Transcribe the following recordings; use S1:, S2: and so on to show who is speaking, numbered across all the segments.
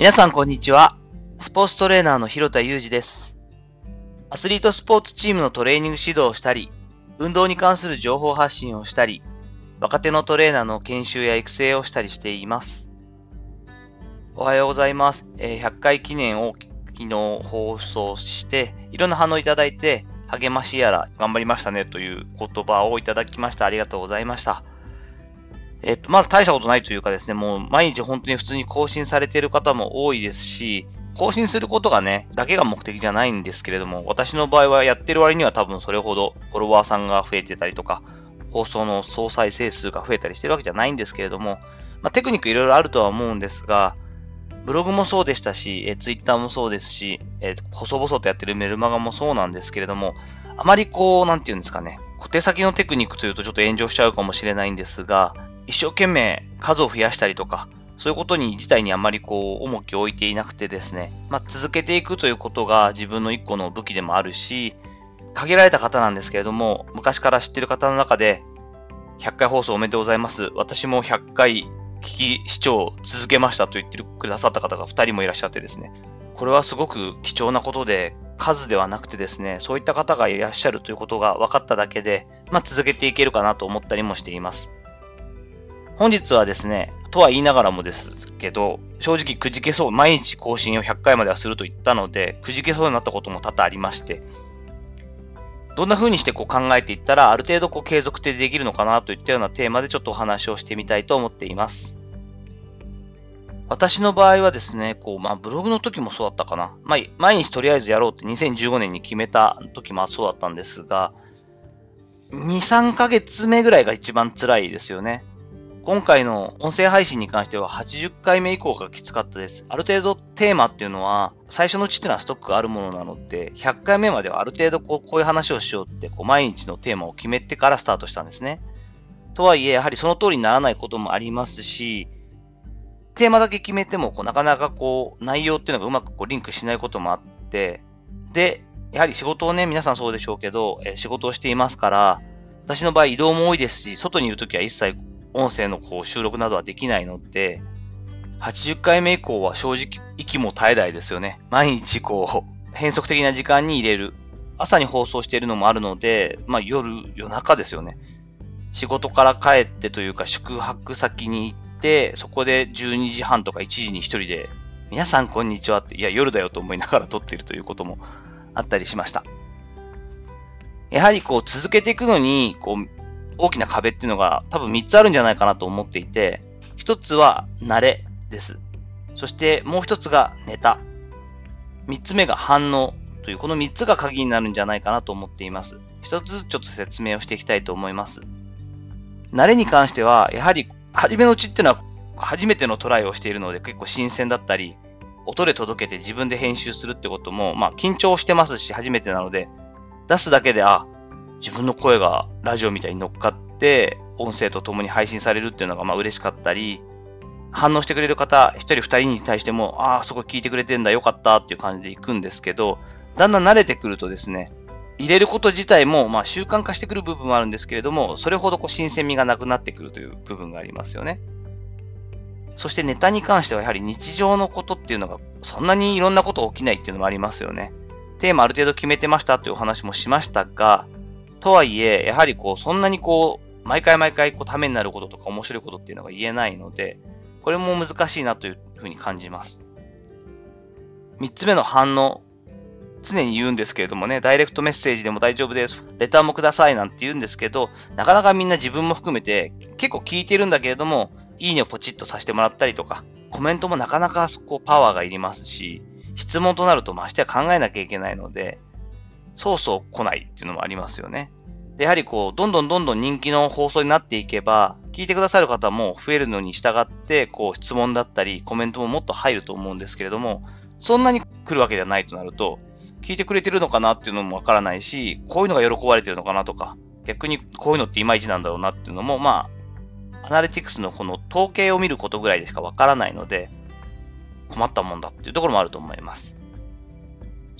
S1: 皆さんこんにちは。スポーツトレーナーの広田裕二です。アスリートスポーツチームのトレーニング指導をしたり、運動に関する情報発信をしたり、若手のトレーナーの研修や育成をしたりしています。おはようございます。え100回記念を昨日放送して、いろんな反応いただいて、励ましやら頑張りましたねという言葉をいただきました。ありがとうございました。えっと、まだ大したことないというかですね、もう毎日本当に普通に更新されている方も多いですし、更新することがね、だけが目的じゃないんですけれども、私の場合はやってる割には多分それほどフォロワーさんが増えてたりとか、放送の総再生数が増えたりしてるわけじゃないんですけれども、まあ、テクニックいろいろあるとは思うんですが、ブログもそうでしたし、えツイッターもそうですし、えー細々とやってるメルマガもそうなんですけれども、あまりこう、なんていうんですかね、小手先のテクニックというとちょっと炎上しちゃうかもしれないんですが、一生懸命数を増やしたりとか、そういうことに自体にあまりこう、重きを置いていなくてですね、まあ、続けていくということが自分の一個の武器でもあるし、限られた方なんですけれども、昔から知ってる方の中で、100回放送おめでとうございます。私も100回聞き視聴続けましたと言ってくださった方が2人もいらっしゃってですね、これはすごく貴重なことで、数ではなくてですね、そういった方がいらっしゃるということが分かっただけで、まあ、続けていけるかなと思ったりもしています。本日はですね、とは言いながらもですけど、正直くじけそう、毎日更新を100回まではすると言ったので、くじけそうになったことも多々ありまして、どんな風にしてこう考えていったら、ある程度こう継続的できるのかなといったようなテーマでちょっとお話をしてみたいと思っています。私の場合はですね、こう、まあ、ブログの時もそうだったかな。まあ、毎日とりあえずやろうって2015年に決めた時もそうだったんですが、2、3ヶ月目ぐらいが一番辛いですよね。今回の音声配信に関しては80回目以降がきつかったです。ある程度テーマっていうのは、最初のうちっていうのはストックがあるものなので、100回目まではある程度こうこういう話をしようって、こう毎日のテーマを決めてからスタートしたんですね。とはいえ、やはりその通りにならないこともありますし、テーマだけ決めてもこうなかなかこう内容っていうのがうまくこうリンクしないこともあって、で、やはり仕事をね、皆さんそうでしょうけど、え仕事をしていますから、私の場合移動も多いですし、外にいるときは一切音声のこう収録などはできないので、80回目以降は正直息も絶えないですよね。毎日こう、変則的な時間に入れる。朝に放送しているのもあるので、まあ夜、夜中ですよね。仕事から帰ってというか宿泊先に行って、そこで12時半とか1時に一人で、皆さんこんにちはって、いや夜だよと思いながら撮っているということもあったりしました。やはりこう続けていくのに、こう、大きな壁っていうのが多分3つあるんじゃないかなと思っていて、1つは慣れです。そしてもう1つがネタ。3つ目が反応という、この3つが鍵になるんじゃないかなと思っています。1つずつちょっと説明をしていきたいと思います。慣れに関しては、やはり初めのうちっていうのは初めてのトライをしているので結構新鮮だったり、音で届けて自分で編集するってことも、まあ緊張してますし初めてなので、出すだけで、あ、自分の声がラジオみたいに乗っかって、音声と共に配信されるっていうのがまあ嬉しかったり、反応してくれる方、一人二人に対しても、ああ、すごい聞いてくれてんだ、よかったっていう感じで行くんですけど、だんだん慣れてくるとですね、入れること自体も、まあ習慣化してくる部分もあるんですけれども、それほどこう新鮮味がなくなってくるという部分がありますよね。そしてネタに関してはやはり日常のことっていうのが、そんなにいろんなこと起きないっていうのもありますよね。テーマある程度決めてましたというお話もしましたが、とはいえ、やはりこう、そんなにこう、毎回毎回こう、ためになることとか面白いことっていうのが言えないので、これも難しいなというふうに感じます。三つ目の反応。常に言うんですけれどもね、ダイレクトメッセージでも大丈夫です。レターもくださいなんて言うんですけど、なかなかみんな自分も含めて結構聞いてるんだけれども、いいねをポチッとさせてもらったりとか、コメントもなかなかこうパワーがいりますし、質問となるとましてや考えなきゃいけないので、そうそう来ないっていうのもありますよね。で、やはりこう、どんどんどんどん人気の放送になっていけば、聞いてくださる方も増えるのに従って、こう、質問だったり、コメントももっと入ると思うんですけれども、そんなに来るわけではないとなると、聞いてくれてるのかなっていうのもわからないし、こういうのが喜ばれてるのかなとか、逆にこういうのっていまいちなんだろうなっていうのも、まあ、アナリティクスのこの統計を見ることぐらいでしかわからないので、困ったもんだっていうところもあると思います。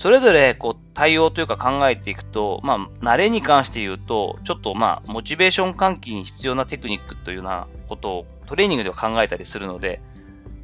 S1: それぞれこう対応というか考えていくと、まあ、慣れに関して言うと、ちょっとまあ、モチベーション喚起に必要なテクニックというようなことをトレーニングでは考えたりするので、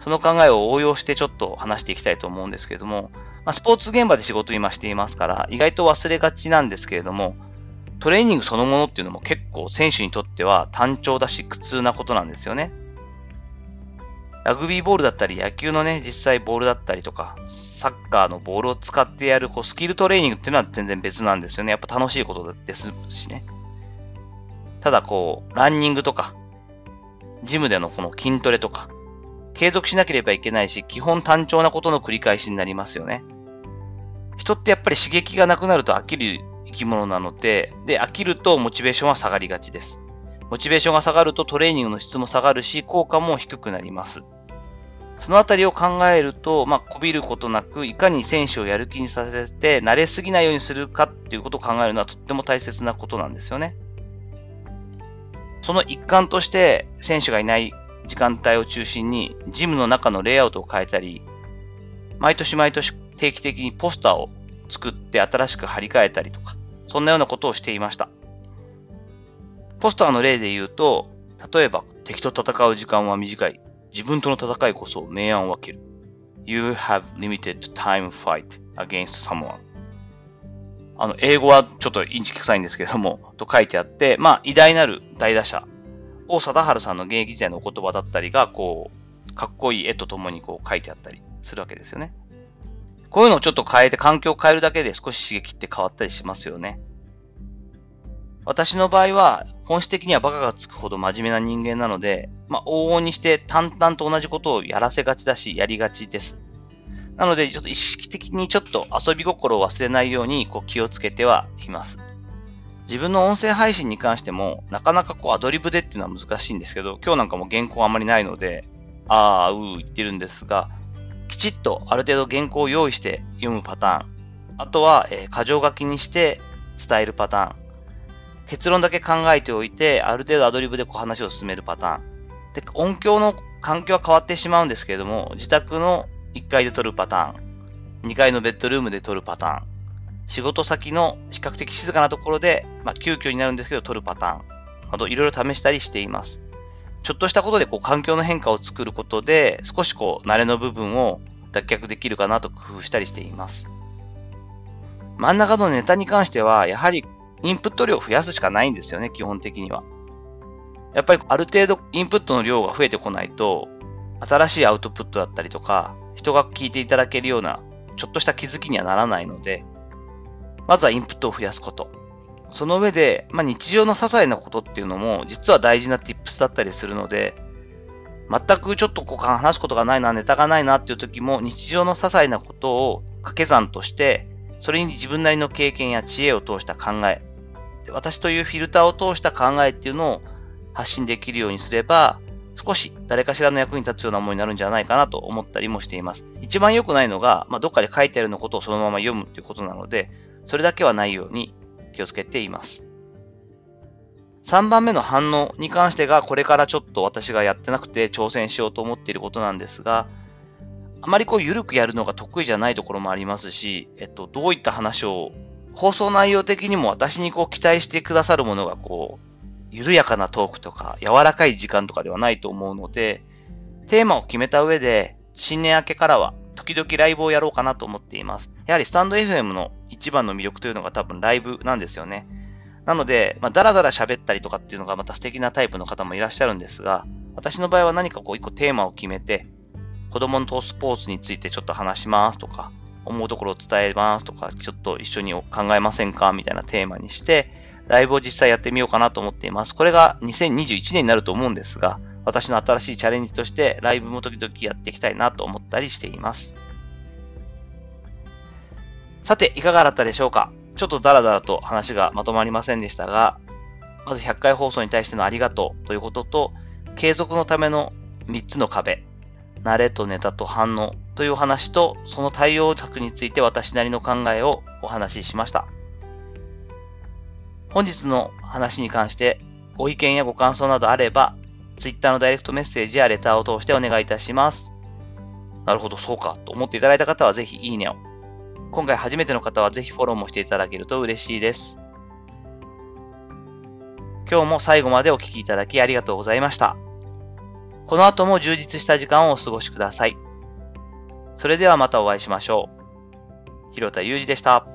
S1: その考えを応用してちょっと話していきたいと思うんですけれども、まあ、スポーツ現場で仕事を今していますから、意外と忘れがちなんですけれども、トレーニングそのものっていうのも結構選手にとっては単調だし苦痛なことなんですよね。ラグビーボールだったり、野球のね、実際ボールだったりとか、サッカーのボールを使ってやるこうスキルトレーニングっていうのは全然別なんですよね。やっぱ楽しいことですしね。ただこう、ランニングとか、ジムでのこの筋トレとか、継続しなければいけないし、基本単調なことの繰り返しになりますよね。人ってやっぱり刺激がなくなると飽きる生き物なので、で、飽きるとモチベーションは下がりがちです。モチベーションが下がるとトレーニングの質も下がるし、効果も低くなります。そのあたりを考えると、まあ、こびることなく、いかに選手をやる気にさせて、慣れすぎないようにするかっていうことを考えるのはとっても大切なことなんですよね。その一環として、選手がいない時間帯を中心に、ジムの中のレイアウトを変えたり、毎年毎年定期的にポスターを作って新しく貼り替えたりとか、そんなようなことをしていました。ポスターの例で言うと、例えば、敵と戦う時間は短い。自分との戦いこそ明暗を分ける。You have limited time fight against someone. あの、英語はちょっとインチキ臭いんですけれども、と書いてあって、まあ、偉大なる大打者、王貞治さんの現役時代のお言葉だったりが、こう、かっこいい絵とともにこう書いてあったりするわけですよね。こういうのをちょっと変えて環境を変えるだけで少し刺激って変わったりしますよね。私の場合は、本質的にはバカがつくほど真面目な人間なので、まあ、往々にして淡々と同じことをやらせがちだし、やりがちです。なので、ちょっと意識的にちょっと遊び心を忘れないようにこう気をつけてはいます。自分の音声配信に関しても、なかなかこうアドリブでっていうのは難しいんですけど、今日なんかも原稿あんまりないので、あー、うー言ってるんですが、きちっとある程度原稿を用意して読むパターン。あとは、えー、箇条書きにして伝えるパターン。結論だけ考えておいて、ある程度アドリブでこう話を進めるパターン。で、音響の環境は変わってしまうんですけれども、自宅の1階で撮るパターン、2階のベッドルームで撮るパターン、仕事先の比較的静かなところで、まあ、急遽になるんですけど撮るパターンなどいろいろ試したりしています。ちょっとしたことでこう環境の変化を作ることで、少しこう慣れの部分を脱却できるかなと工夫したりしています。真ん中のネタに関しては、やはりインプット量を増やすしかないんですよね、基本的には。やっぱりある程度インプットの量が増えてこないと、新しいアウトプットだったりとか、人が聞いていただけるような、ちょっとした気づきにはならないので、まずはインプットを増やすこと。その上で、まあ、日常の些細なことっていうのも、実は大事な tips だったりするので、全くちょっとこう話すことがないな、ネタがないなっていう時も、日常の些細なことを掛け算として、それに自分なりの経験や知恵を通した考え、私というフィルターを通した考えっていうのを発信できるようにすれば、少し誰かしらの役に立つようなものになるんじゃないかなと思ったりもしています。一番良くないのが、まあ、どっかで書いてあるのことをそのまま読むということなので、それだけはないように気をつけています。3番目の反応に関してが、これからちょっと私がやってなくて挑戦しようと思っていることなんですが、あまりこう緩くやるのが得意じゃないところもありますし、えっと、どういった話を、放送内容的にも私にこう期待してくださるものがこう、緩やかなトークとか、柔らかい時間とかではないと思うので、テーマを決めた上で、新年明けからは、時々ライブをやろうかなと思っています。やはりスタンド FM の一番の魅力というのが多分ライブなんですよね。なので、まあ、だらだら喋ったりとかっていうのがまた素敵なタイプの方もいらっしゃるんですが、私の場合は何かこう一個テーマを決めて、子供のスポーツについてちょっと話しますとか、思うところを伝えますとか、ちょっと一緒に考えませんかみたいなテーマにして、ライブを実際やってみようかなと思っています。これが2021年になると思うんですが、私の新しいチャレンジとしてライブも時々やっていきたいなと思ったりしています。さて、いかがだったでしょうか？ちょっとダラダラと話がまとまりませんでしたが、まず100回放送に対してのありがとうということと、継続のための3つの壁、慣れとネタと反応というお話と、その対応策について私なりの考えをお話ししました。本日の話に関してご意見やご感想などあれば、Twitter のダイレクトメッセージやレターを通してお願いいたします。なるほど、そうかと思っていただいた方はぜひいいねを。今回初めての方はぜひフォローもしていただけると嬉しいです。今日も最後までお聴きいただきありがとうございました。この後も充実した時間をお過ごしください。それではまたお会いしましょう。広田祐二でした。